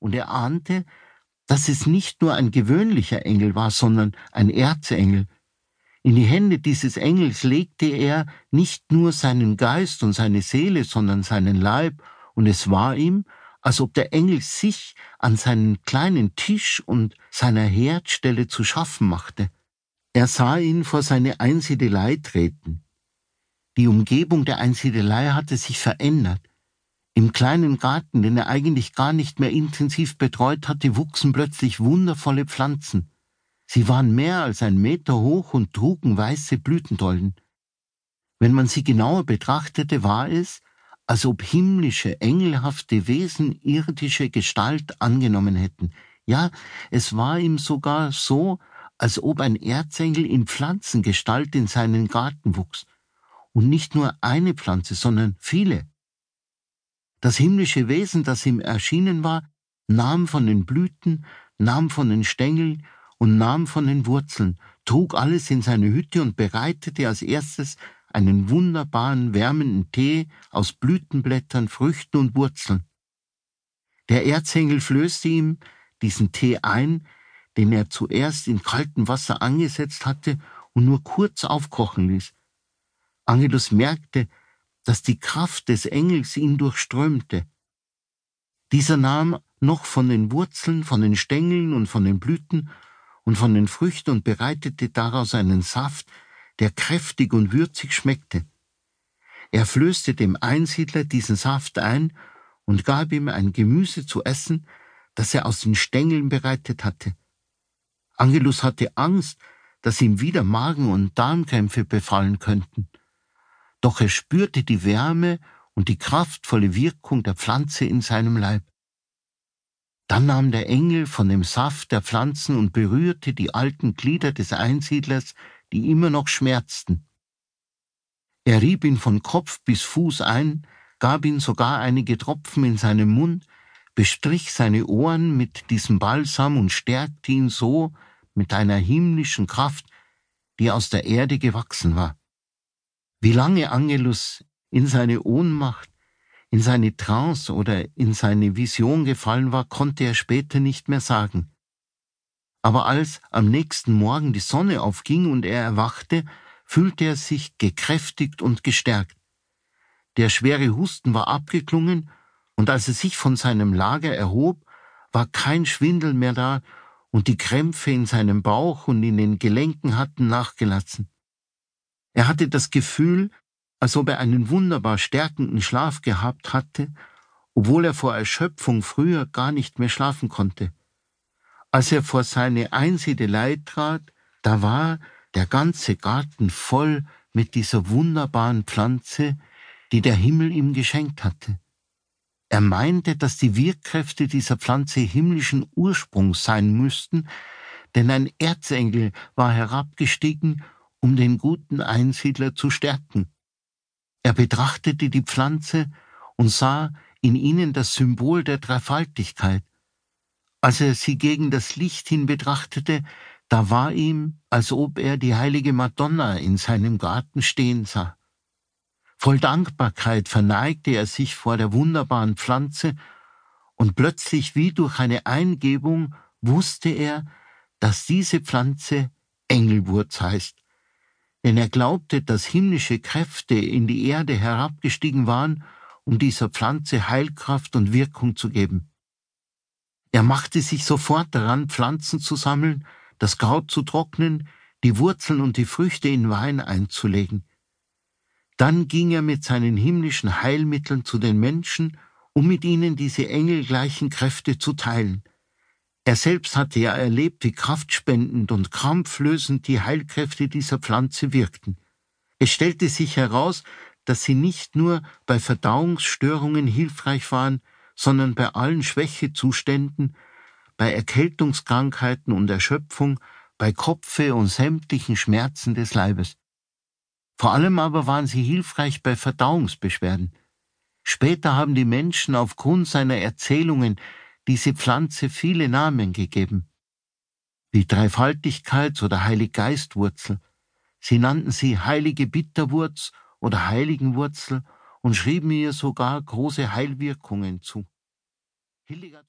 und er ahnte, dass es nicht nur ein gewöhnlicher Engel war, sondern ein Erzengel. In die Hände dieses Engels legte er nicht nur seinen Geist und seine Seele, sondern seinen Leib, und es war ihm, als ob der Engel sich an seinen kleinen Tisch und seiner Herdstelle zu schaffen machte. Er sah ihn vor seine Einsiedelei treten. Die Umgebung der Einsiedelei hatte sich verändert. Im kleinen Garten, den er eigentlich gar nicht mehr intensiv betreut hatte, wuchsen plötzlich wundervolle Pflanzen. Sie waren mehr als ein Meter hoch und trugen weiße Blütendolden. Wenn man sie genauer betrachtete, war es, als ob himmlische, engelhafte Wesen irdische Gestalt angenommen hätten. Ja, es war ihm sogar so, als ob ein Erzengel in Pflanzengestalt in seinen Garten wuchs. Und nicht nur eine Pflanze, sondern viele. Das himmlische Wesen, das ihm erschienen war, nahm von den Blüten, nahm von den Stängeln und nahm von den Wurzeln, trug alles in seine Hütte und bereitete als erstes einen wunderbaren wärmenden Tee aus Blütenblättern, Früchten und Wurzeln. Der Erzengel flößte ihm diesen Tee ein, den er zuerst in kaltem Wasser angesetzt hatte und nur kurz aufkochen ließ. Angelus merkte, dass die Kraft des Engels ihn durchströmte. Dieser nahm noch von den Wurzeln, von den Stängeln und von den Blüten und von den Früchten und bereitete daraus einen Saft, der kräftig und würzig schmeckte. Er flößte dem Einsiedler diesen Saft ein und gab ihm ein Gemüse zu essen, das er aus den Stängeln bereitet hatte. Angelus hatte Angst, dass ihm wieder Magen- und Darmkrämpfe befallen könnten. Doch er spürte die Wärme und die kraftvolle Wirkung der Pflanze in seinem Leib. Dann nahm der Engel von dem Saft der Pflanzen und berührte die alten Glieder des Einsiedlers, die immer noch schmerzten. Er rieb ihn von Kopf bis Fuß ein, gab ihm sogar einige Tropfen in seinen Mund, bestrich seine Ohren mit diesem Balsam und stärkte ihn so, mit einer himmlischen Kraft, die aus der Erde gewachsen war. Wie lange Angelus in seine Ohnmacht, in seine Trance oder in seine Vision gefallen war, konnte er später nicht mehr sagen. Aber als am nächsten Morgen die Sonne aufging und er erwachte, fühlte er sich gekräftigt und gestärkt. Der schwere Husten war abgeklungen, und als er sich von seinem Lager erhob, war kein Schwindel mehr da und die Krämpfe in seinem Bauch und in den Gelenken hatten nachgelassen. Er hatte das Gefühl, als ob er einen wunderbar stärkenden Schlaf gehabt hatte, obwohl er vor Erschöpfung früher gar nicht mehr schlafen konnte. Als er vor seine Einsiedelei trat, da war der ganze Garten voll mit dieser wunderbaren Pflanze, die der Himmel ihm geschenkt hatte. Er meinte, dass die Wirkkräfte dieser Pflanze himmlischen Ursprungs sein müssten, denn ein Erzengel war herabgestiegen, um den guten Einsiedler zu stärken. Er betrachtete die Pflanze und sah in ihnen das Symbol der Dreifaltigkeit. Als er sie gegen das Licht hin betrachtete, da war ihm, als ob er die heilige Madonna in seinem Garten stehen sah. Voll Dankbarkeit verneigte er sich vor der wunderbaren Pflanze, und plötzlich wie durch eine Eingebung wusste er, dass diese Pflanze Engelwurz heißt, denn er glaubte, dass himmlische Kräfte in die Erde herabgestiegen waren, um dieser Pflanze Heilkraft und Wirkung zu geben. Er machte sich sofort daran, Pflanzen zu sammeln, das Kraut zu trocknen, die Wurzeln und die Früchte in Wein einzulegen. Dann ging er mit seinen himmlischen Heilmitteln zu den Menschen, um mit ihnen diese engelgleichen Kräfte zu teilen. Er selbst hatte ja erlebt, wie kraftspendend und krampflösend die Heilkräfte dieser Pflanze wirkten. Es stellte sich heraus, dass sie nicht nur bei Verdauungsstörungen hilfreich waren, sondern bei allen Schwächezuständen, bei Erkältungskrankheiten und Erschöpfung, bei Kopfe und sämtlichen Schmerzen des Leibes. Vor allem aber waren sie hilfreich bei Verdauungsbeschwerden. Später haben die Menschen aufgrund seiner Erzählungen diese Pflanze viele Namen gegeben, wie Dreifaltigkeits- oder Heiliggeistwurzel. Sie nannten sie heilige Bitterwurz oder Heiligenwurzel und schrieben ihr sogar große Heilwirkungen zu. Hildegard